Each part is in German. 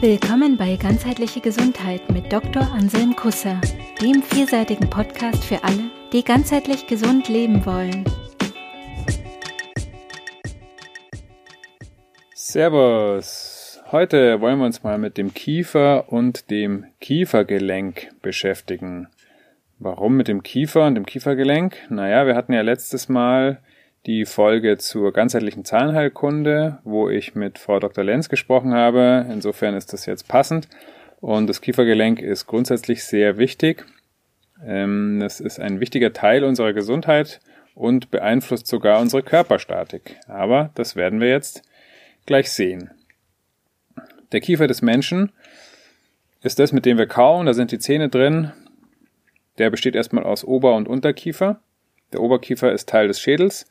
Willkommen bei Ganzheitliche Gesundheit mit Dr. Anselm Kusser, dem vielseitigen Podcast für alle, die ganzheitlich gesund leben wollen. Servus! Heute wollen wir uns mal mit dem Kiefer und dem Kiefergelenk beschäftigen. Warum mit dem Kiefer und dem Kiefergelenk? Naja, wir hatten ja letztes Mal die Folge zur ganzheitlichen Zahnheilkunde, wo ich mit Frau Dr. Lenz gesprochen habe. Insofern ist das jetzt passend. Und das Kiefergelenk ist grundsätzlich sehr wichtig. Ähm, das ist ein wichtiger Teil unserer Gesundheit und beeinflusst sogar unsere Körperstatik. Aber das werden wir jetzt gleich sehen. Der Kiefer des Menschen ist das, mit dem wir kauen. Da sind die Zähne drin. Der besteht erstmal aus Ober- und Unterkiefer. Der Oberkiefer ist Teil des Schädels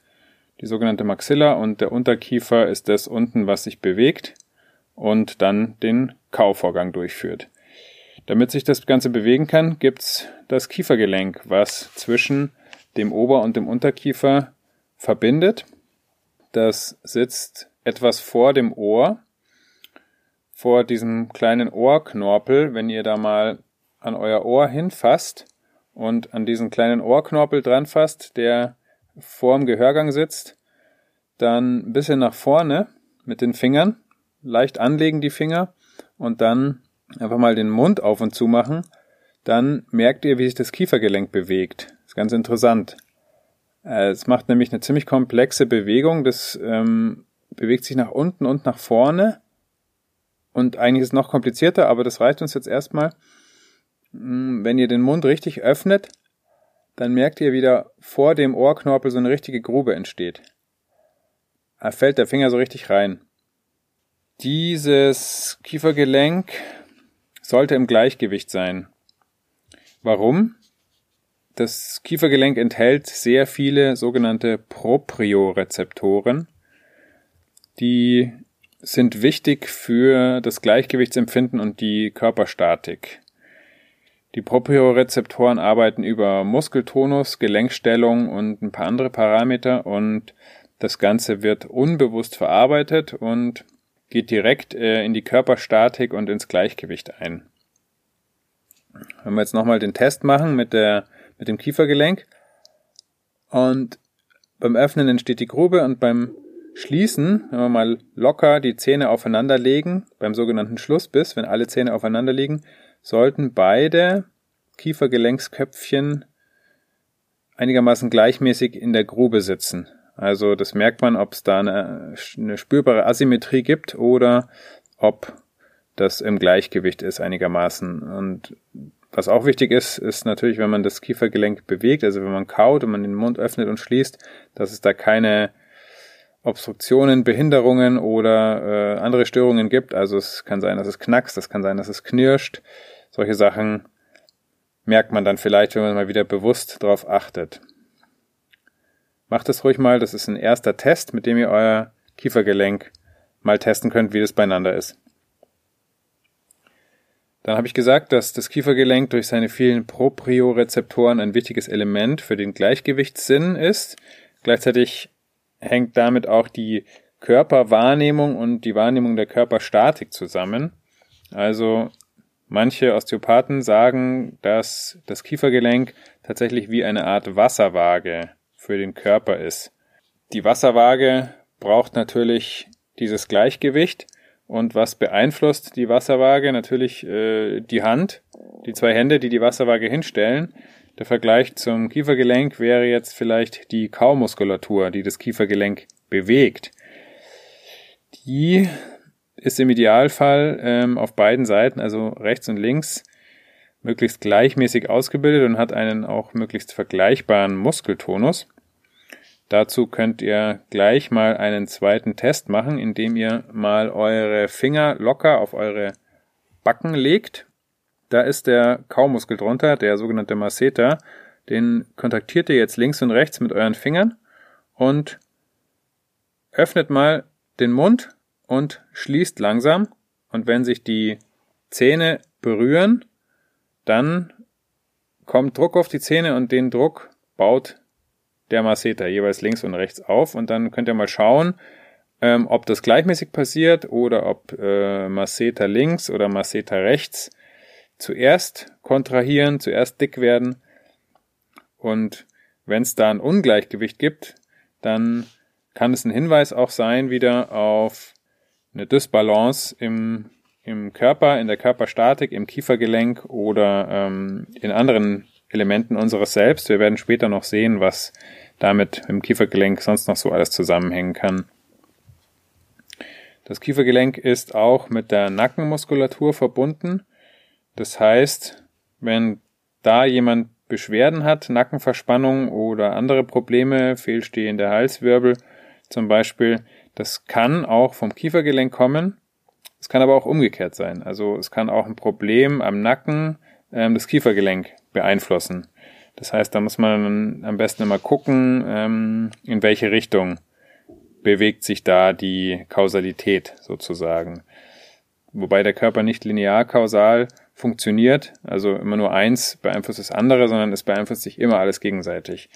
die sogenannte Maxilla und der Unterkiefer ist das unten, was sich bewegt und dann den Kauvorgang durchführt. Damit sich das Ganze bewegen kann, gibt's das Kiefergelenk, was zwischen dem Ober- und dem Unterkiefer verbindet. Das sitzt etwas vor dem Ohr, vor diesem kleinen Ohrknorpel. Wenn ihr da mal an euer Ohr hinfasst und an diesen kleinen Ohrknorpel dran fasst, der vorm Gehörgang sitzt, dann ein bisschen nach vorne mit den Fingern, leicht anlegen die Finger und dann einfach mal den Mund auf und zu machen, dann merkt ihr, wie sich das Kiefergelenk bewegt. Das ist ganz interessant. Äh, es macht nämlich eine ziemlich komplexe Bewegung. Das ähm, bewegt sich nach unten und nach vorne. Und eigentlich ist es noch komplizierter, aber das reicht uns jetzt erstmal. Hm, wenn ihr den Mund richtig öffnet, dann merkt ihr wieder vor dem Ohrknorpel so eine richtige Grube entsteht. Da fällt der Finger so richtig rein. Dieses Kiefergelenk sollte im Gleichgewicht sein. Warum? Das Kiefergelenk enthält sehr viele sogenannte Propriorezeptoren. Die sind wichtig für das Gleichgewichtsempfinden und die Körperstatik. Die Propriorezeptoren arbeiten über Muskeltonus, Gelenkstellung und ein paar andere Parameter und das Ganze wird unbewusst verarbeitet und geht direkt äh, in die Körperstatik und ins Gleichgewicht ein. Wenn wir jetzt nochmal den Test machen mit, der, mit dem Kiefergelenk und beim Öffnen entsteht die Grube und beim Schließen, wenn wir mal locker die Zähne aufeinander legen, beim sogenannten Schlussbiss, wenn alle Zähne aufeinander liegen, sollten beide Kiefergelenksköpfchen einigermaßen gleichmäßig in der Grube sitzen. Also das merkt man, ob es da eine, eine spürbare Asymmetrie gibt oder ob das im Gleichgewicht ist einigermaßen. Und was auch wichtig ist, ist natürlich, wenn man das Kiefergelenk bewegt, also wenn man kaut und man den Mund öffnet und schließt, dass es da keine Obstruktionen, Behinderungen oder äh, andere Störungen gibt. Also es kann sein, dass es knackst, es kann sein, dass es knirscht, solche Sachen merkt man dann vielleicht, wenn man mal wieder bewusst darauf achtet. Macht es ruhig mal, das ist ein erster Test, mit dem ihr euer Kiefergelenk mal testen könnt, wie das beieinander ist. Dann habe ich gesagt, dass das Kiefergelenk durch seine vielen Propriorezeptoren ein wichtiges Element für den Gleichgewichtssinn ist. Gleichzeitig hängt damit auch die Körperwahrnehmung und die Wahrnehmung der Körperstatik zusammen. Also Manche Osteopathen sagen, dass das Kiefergelenk tatsächlich wie eine Art Wasserwaage für den Körper ist. Die Wasserwaage braucht natürlich dieses Gleichgewicht und was beeinflusst die Wasserwaage? Natürlich äh, die Hand, die zwei Hände, die die Wasserwaage hinstellen. Der Vergleich zum Kiefergelenk wäre jetzt vielleicht die Kaumuskulatur, die das Kiefergelenk bewegt. Die ist im Idealfall ähm, auf beiden Seiten, also rechts und links, möglichst gleichmäßig ausgebildet und hat einen auch möglichst vergleichbaren Muskeltonus. Dazu könnt ihr gleich mal einen zweiten Test machen, indem ihr mal eure Finger locker auf eure Backen legt. Da ist der Kaumuskel drunter, der sogenannte Masseter. Den kontaktiert ihr jetzt links und rechts mit euren Fingern und öffnet mal den Mund und schließt langsam. Und wenn sich die Zähne berühren, dann kommt Druck auf die Zähne und den Druck baut der Masseter jeweils links und rechts auf. Und dann könnt ihr mal schauen, Ähm, ob das gleichmäßig passiert oder ob äh, Masseter links oder Masseter rechts zuerst kontrahieren, zuerst dick werden. Und wenn es da ein Ungleichgewicht gibt, dann kann es ein Hinweis auch sein wieder auf eine Dysbalance im, im Körper, in der Körperstatik, im Kiefergelenk oder ähm, in anderen Elementen unseres Selbst. Wir werden später noch sehen, was damit im Kiefergelenk sonst noch so alles zusammenhängen kann. Das Kiefergelenk ist auch mit der Nackenmuskulatur verbunden. Das heißt, wenn da jemand Beschwerden hat, Nackenverspannung oder andere Probleme, fehlstehende Halswirbel zum Beispiel, das kann auch vom Kiefergelenk kommen. Es kann aber auch umgekehrt sein. Also es kann auch ein Problem am Nacken ähm, das Kiefergelenk beeinflussen. Das heißt, da muss man am besten immer gucken, ähm, in welche Richtung bewegt sich da die Kausalität sozusagen. Wobei der Körper nicht linear kausal funktioniert, also immer nur eins beeinflusst das andere, sondern es beeinflusst sich immer alles gegenseitig.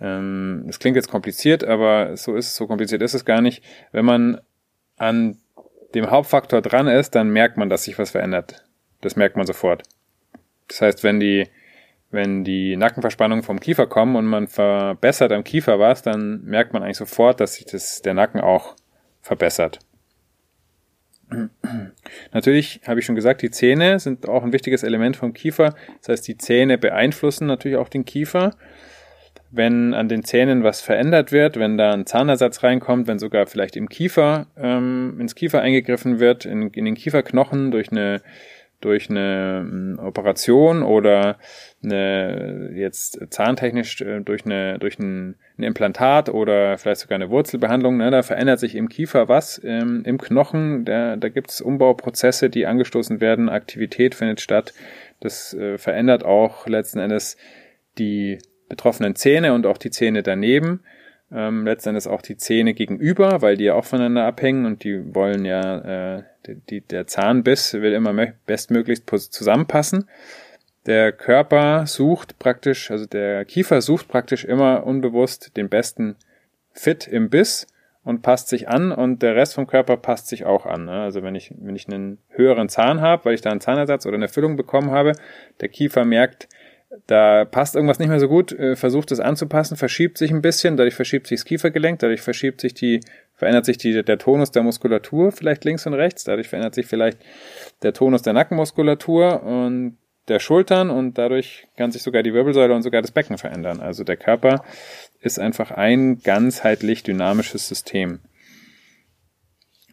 Ähm, das klingt jetzt kompliziert, aber so ist es, so kompliziert ist es gar nicht. Wenn man an dem Hauptfaktor dran ist, dann merkt man, dass sich was verändert. Das merkt man sofort. Das heißt, wenn die wenn die Nackenverspannungen vom Kiefer kommen und man verbessert am Kiefer was, dann merkt man eigentlich sofort, dass sich das, der Nacken auch verbessert. Natürlich habe ich schon gesagt, die Zähne sind auch ein wichtiges Element vom Kiefer. Das heißt, die Zähne beeinflussen natürlich auch den Kiefer. Wenn an den Zähnen was verändert wird, wenn da ein Zahnersatz reinkommt, wenn sogar vielleicht im Kiefer, ähm, ins Kiefer eingegriffen wird, in, in den Kieferknochen durch eine durch eine ähm, Operation oder eine, jetzt zahntechnisch äh, durch eine durch ein, ein Implantat oder vielleicht sogar eine Wurzelbehandlung, ne, da verändert sich im Kiefer was ähm, im Knochen, da, da gibt es Umbauprozesse, die angestoßen werden, Aktivität findet statt. Das äh, verändert auch letzten Endes die betroffenen Zähne und auch die Zähne daneben ähm, letztendlich auch die Zähne gegenüber, weil die ja auch voneinander abhängen und die wollen ja, äh, die, der Zahnbiss will immer bestmöglichst zusammenpassen. Der Körper sucht praktisch, also der Kiefer sucht praktisch immer unbewusst den besten Fit im Biss und passt sich an und der Rest vom Körper passt sich auch an. Ne? Also wenn ich, wenn ich einen höheren Zahn habe, weil ich da einen Zahnersatz oder eine Füllung bekommen habe, der Kiefer merkt, da passt irgendwas nicht mehr so gut, äh, versucht es anzupassen, verschiebt sich ein bisschen, dadurch verschiebt sich das Kiefergelenk, dadurch verschiebt sich die, verändert sich die, der Tonus der Muskulatur vielleicht links und rechts, dadurch verändert sich vielleicht der Tonus der Nackenmuskulatur und der Schultern und dadurch kann sich sogar die Wirbelsäule und sogar das Becken verändern. Also der Körper ist einfach ein ganzheitlich dynamisches System.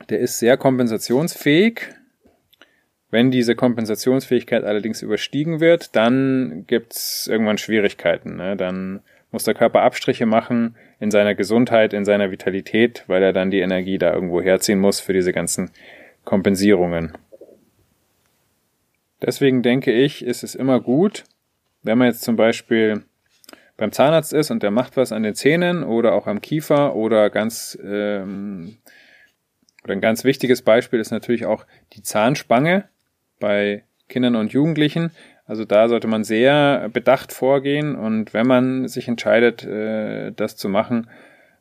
Der ist sehr kompensationsfähig, wenn diese Kompensationsfähigkeit allerdings überstiegen wird, dann gibt's irgendwann Schwierigkeiten. Ne? Dann muss der Körper Abstriche machen in seiner Gesundheit, in seiner Vitalität, weil er dann die Energie da irgendwo herziehen muss für diese ganzen Kompensierungen. Deswegen denke ich, ist es immer gut, wenn man jetzt zum Beispiel beim Zahnarzt ist und der macht was an den Zähnen oder auch am Kiefer oder ganz ähm, oder ein ganz wichtiges Beispiel ist natürlich auch die Zahnspange bei Kindern und Jugendlichen. Also da sollte man sehr bedacht vorgehen und wenn man sich entscheidet, äh, das zu machen,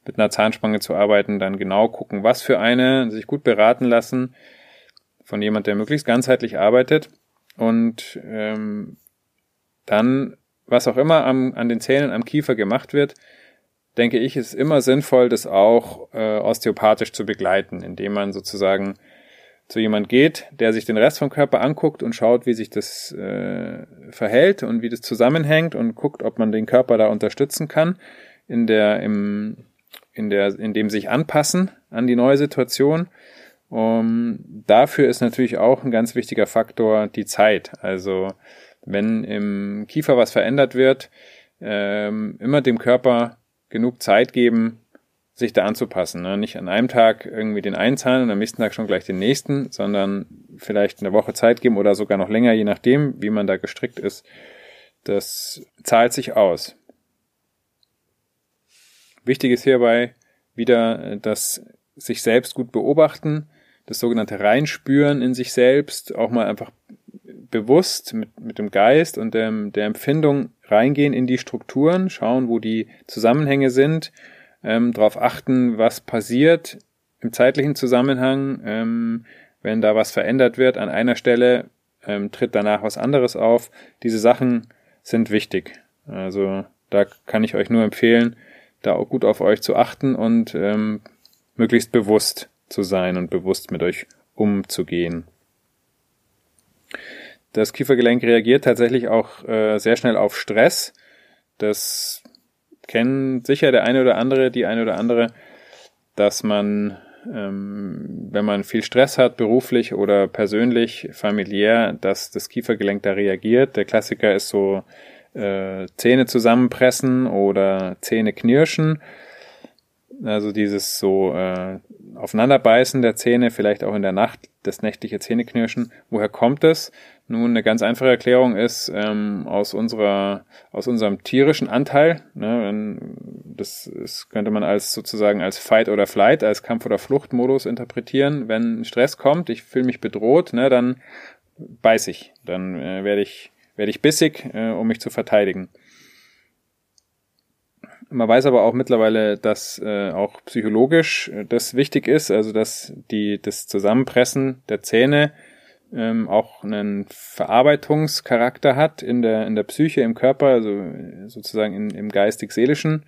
mit einer Zahnspange zu arbeiten, dann genau gucken, was für eine, sich gut beraten lassen von jemand, der möglichst ganzheitlich arbeitet und ähm, dann, was auch immer am, an den Zähnen, am Kiefer gemacht wird, denke ich, ist immer sinnvoll, das auch äh, osteopathisch zu begleiten, indem man sozusagen zu jemand geht, der sich den Rest vom Körper anguckt und schaut, wie sich das äh, verhält und wie das zusammenhängt und guckt, ob man den Körper da unterstützen kann in der im in der in dem sich anpassen an die neue Situation. Um, dafür ist natürlich auch ein ganz wichtiger Faktor die Zeit. Also wenn im Kiefer was verändert wird, ähm, immer dem Körper genug Zeit geben, sich da anzupassen. Ne? Nicht an einem Tag irgendwie den einen Zahn und am nächsten Tag schon gleich den nächsten, sondern vielleicht eine Woche Zeit geben oder sogar noch länger, je nachdem, wie man da gestrickt ist. Das zahlt sich aus. Wichtig ist hierbei wieder das sich selbst gut beobachten, das sogenannte Reinspüren in sich selbst, auch mal einfach bewusst mit, mit dem Geist und dem, der Empfindung reingehen in die Strukturen, schauen, wo die Zusammenhänge sind ähm, darauf achten, was passiert im zeitlichen Zusammenhang. Ähm, wenn da was verändert wird an einer Stelle, ähm, tritt danach was anderes auf. Diese Sachen sind wichtig. Also da kann ich euch nur empfehlen, da auch gut auf euch zu achten und ähm, möglichst bewusst zu sein und bewusst mit euch umzugehen. Das Kiefergelenk reagiert tatsächlich auch äh, sehr schnell auf Stress. Das kennen sicher der eine oder andere, die eine oder andere, dass man, ähm, wenn man viel Stress hat, beruflich oder persönlich, familiär, dass das Kiefergelenk da reagiert. Der Klassiker ist so äh, Zähne zusammenpressen oder Zähne knirschen. Also dieses so äh, Aufeinanderbeißen der Zähne, vielleicht auch in der Nacht, das nächtliche Zähneknirschen. Woher kommt es? Nun, eine ganz einfache Erklärung ist ähm, aus unserer, aus unserem tierischen Anteil. Ne, das ist, könnte man als sozusagen als Fight oder Flight, als Kampf- oder Fluchtmodus interpretieren. Wenn Stress kommt, ich fühle mich bedroht, ne, dann beiß ich, dann äh, werde ich, werde ich bissig, äh, um mich zu verteidigen. Man weiß aber auch mittlerweile, dass äh, auch psychologisch äh, das wichtig ist, also dass die das Zusammenpressen der Zähne ähm, auch einen Verarbeitungscharakter hat in der, in der Psyche, im Körper, also sozusagen in, im geistig-seelischen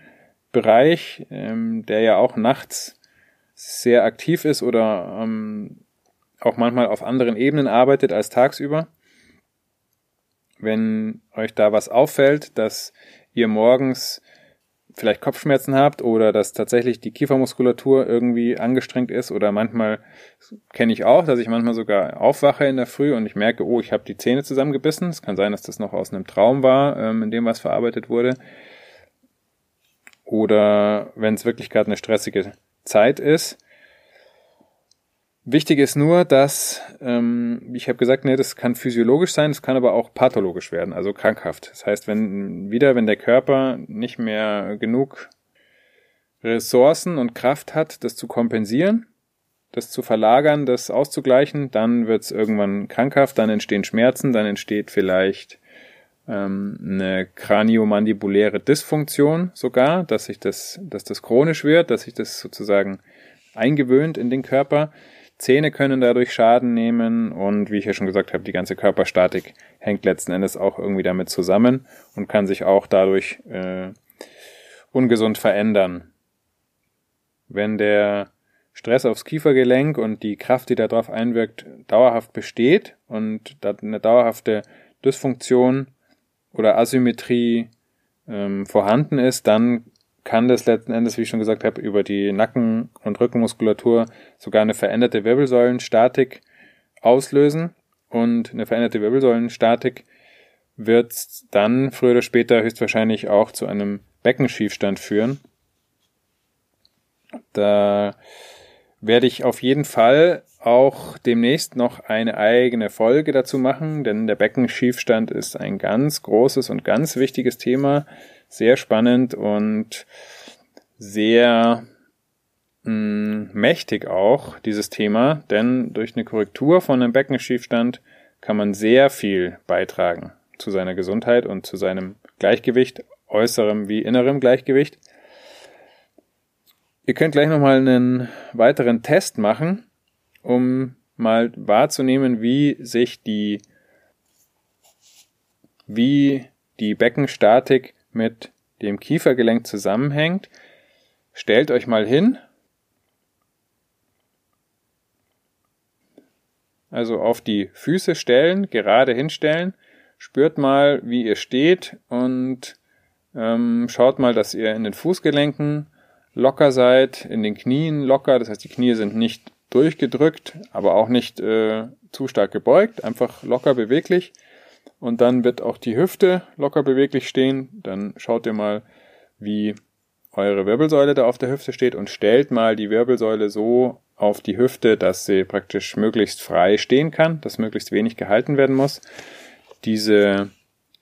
Bereich, ähm, der ja auch nachts sehr aktiv ist oder ähm, auch manchmal auf anderen Ebenen arbeitet als tagsüber. Wenn euch da was auffällt, dass ihr morgens vielleicht Kopfschmerzen habt oder dass tatsächlich die Kiefermuskulatur irgendwie angestrengt ist oder manchmal kenne ich auch, dass ich manchmal sogar aufwache in der Früh und ich merke, oh, ich habe die Zähne zusammengebissen. Es kann sein, dass das noch aus einem Traum war, ähm, in dem was verarbeitet wurde. Oder wenn es wirklich gerade eine stressige Zeit ist, Wichtig ist nur, dass, ähm, ich habe gesagt, nee, das kann physiologisch sein, das kann aber auch pathologisch werden, also krankhaft. Das heißt, wenn wieder, wenn der Körper nicht mehr genug Ressourcen und Kraft hat, das zu kompensieren, das zu verlagern, das auszugleichen, dann wird es irgendwann krankhaft, dann entstehen Schmerzen, dann entsteht vielleicht ähm, eine kraniomandibuläre Dysfunktion sogar, dass sich das, dass das chronisch wird, dass sich das sozusagen eingewöhnt in den Körper. Zähne können dadurch Schaden nehmen und wie ich ja schon gesagt habe, die ganze Körperstatik hängt letzten Endes auch irgendwie damit zusammen und kann sich auch dadurch äh, ungesund verändern. Wenn der Stress aufs Kiefergelenk und die Kraft, die darauf einwirkt, dauerhaft besteht und eine dauerhafte Dysfunktion oder Asymmetrie ähm, vorhanden ist, dann kann das letzten Endes, wie ich schon gesagt habe, über die Nacken- und Rückenmuskulatur sogar eine veränderte Wirbelsäulenstatik auslösen. Und eine veränderte Wirbelsäulenstatik wird dann früher oder später höchstwahrscheinlich auch zu einem Beckenschiefstand führen. Da werde ich auf jeden Fall auch demnächst noch eine eigene Folge dazu machen, denn der Beckenschiefstand ist ein ganz großes und ganz wichtiges Thema sehr spannend und sehr mh, mm, mächtig auch, dieses Thema, denn durch eine Korrektur von einem Beckenschiefstand kann man sehr viel beitragen zu seiner Gesundheit und zu seinem Gleichgewicht, äußerem wie innerem Gleichgewicht. Ihr könnt gleich nochmal einen weiteren Test machen, um mal wahrzunehmen, wie sich die, wie die Beckenstatik mit dem Kiefergelenk zusammenhängt. Stellt euch mal hin. Also auf die Füße stellen, gerade hinstellen. Spürt mal, wie ihr steht und ähm, schaut mal, dass ihr in den Fußgelenken locker seid, in den Knien locker. Das heißt, die Knie sind nicht durchgedrückt, aber auch nicht äh, zu stark gebeugt, einfach locker beweglich. Und dann wird auch die Hüfte locker beweglich stehen. Dann schaut ihr mal, wie eure Wirbelsäule da auf der Hüfte steht und stellt mal die Wirbelsäule so auf die Hüfte, dass sie praktisch möglichst frei stehen kann, dass möglichst wenig gehalten werden muss. Diese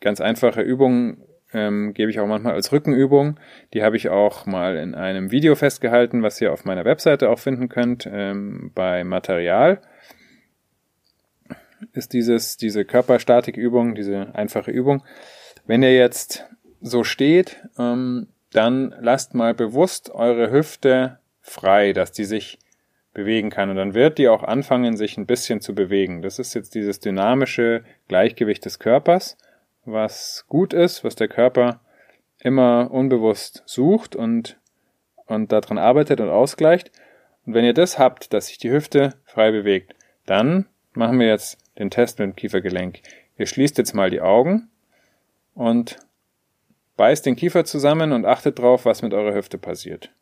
ganz einfache Übung ähm, gebe ich auch manchmal als Rückenübung. Die habe ich auch mal in einem Video festgehalten, was ihr auf meiner Webseite auch finden könnt, ähm, bei Material ist dieses, diese Körperstatikübung, diese einfache Übung. Wenn ihr jetzt so steht, ähm, dann lasst mal bewusst eure Hüfte frei, dass die sich bewegen kann. Und dann wird die auch anfangen, sich ein bisschen zu bewegen. Das ist jetzt dieses dynamische Gleichgewicht des Körpers, was gut ist, was der Körper immer unbewusst sucht und, und daran arbeitet und ausgleicht. Und wenn ihr das habt, dass sich die Hüfte frei bewegt, dann machen wir jetzt den Test mit dem Kiefergelenk. Ihr schließt jetzt mal die Augen und beißt den Kiefer zusammen und achtet drauf, was mit eurer Hüfte passiert.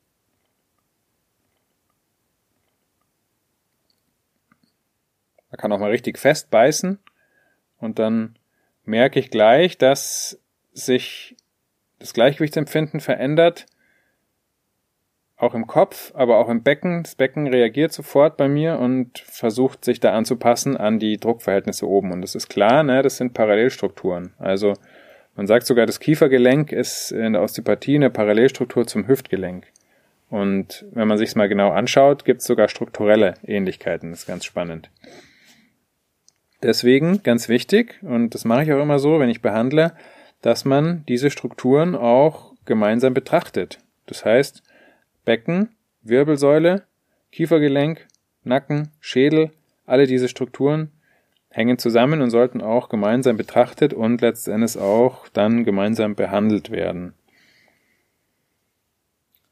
Man kann auch mal richtig fest beißen und dann merke ich gleich, dass sich das Gleichgewichtsempfinden verändert, auch im Kopf, aber auch im Becken. Das Becken reagiert sofort bei mir und versucht sich da anzupassen an die Druckverhältnisse oben. Und das ist klar, ne, das sind Parallelstrukturen. Also man sagt sogar, das Kiefergelenk ist in der Osteopathie eine Parallelstruktur zum Hüftgelenk. Und wenn man sich mal genau anschaut, gibt es sogar strukturelle Ähnlichkeiten. Das ist ganz spannend. Deswegen ganz wichtig, und das mache ich auch immer so, wenn ich behandle, dass man diese Strukturen auch gemeinsam betrachtet. Das heißt, Becken, Wirbelsäule, Kiefergelenk, Nacken, Schädel, alle diese Strukturen hängen zusammen und sollten auch gemeinsam betrachtet und letztendlich auch dann gemeinsam behandelt werden.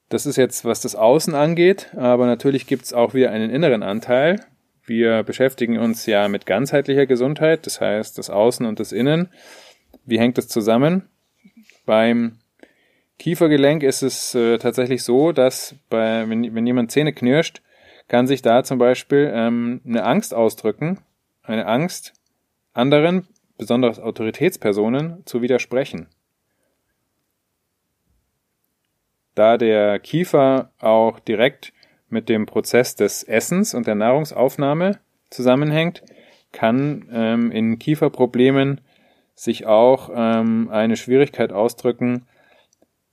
Das ist jetzt, was das Außen angeht, aber natürlich gibt es auch wieder einen inneren Anteil. Wir beschäftigen uns ja mit ganzheitlicher Gesundheit, das heißt das Außen und das Innen. Wie hängt das zusammen? Beim Kiefergelenk ist es äh, tatsächlich so, dass bei, wenn, wenn jemand Zähne knirscht, kann sich da zum Beispiel ähm, eine Angst ausdrücken, eine Angst, anderen, besonders Autoritätspersonen, zu widersprechen. Da der Kiefer auch direkt mit dem Prozess des Essens und der Nahrungsaufnahme zusammenhängt, kann ähm, in Kieferproblemen sich auch ähm, eine Schwierigkeit ausdrücken,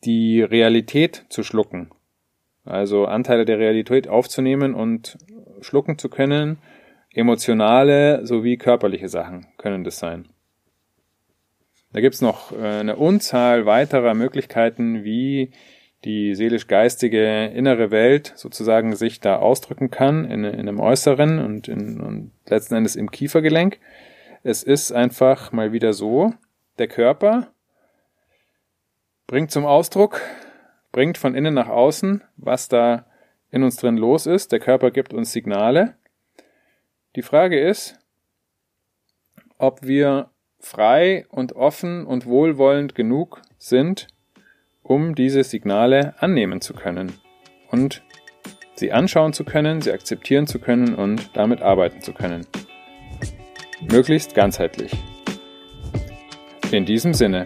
die Realität zu schlucken. Also Anteile der Realität aufzunehmen und schlucken zu können. Emotionale sowie körperliche Sachen können das sein. Da gibt's noch äh, eine Unzahl weiterer Möglichkeiten, wie die seelisch-geistige innere Welt sozusagen sich da ausdrücken kann in, in einem Äußeren und, in, und letzten Endes im Kiefergelenk. Es ist einfach mal wieder so, der Körper bringt zum Ausdruck, bringt von innen nach außen, was da in uns drin los ist. Der Körper gibt uns Signale. Die Frage ist, ob wir frei und offen und wohlwollend genug sind, um diese Signale annehmen zu können und sie anschauen zu können, sie akzeptieren zu können und damit arbeiten zu können. Möglichst ganzheitlich. In diesem Sinne.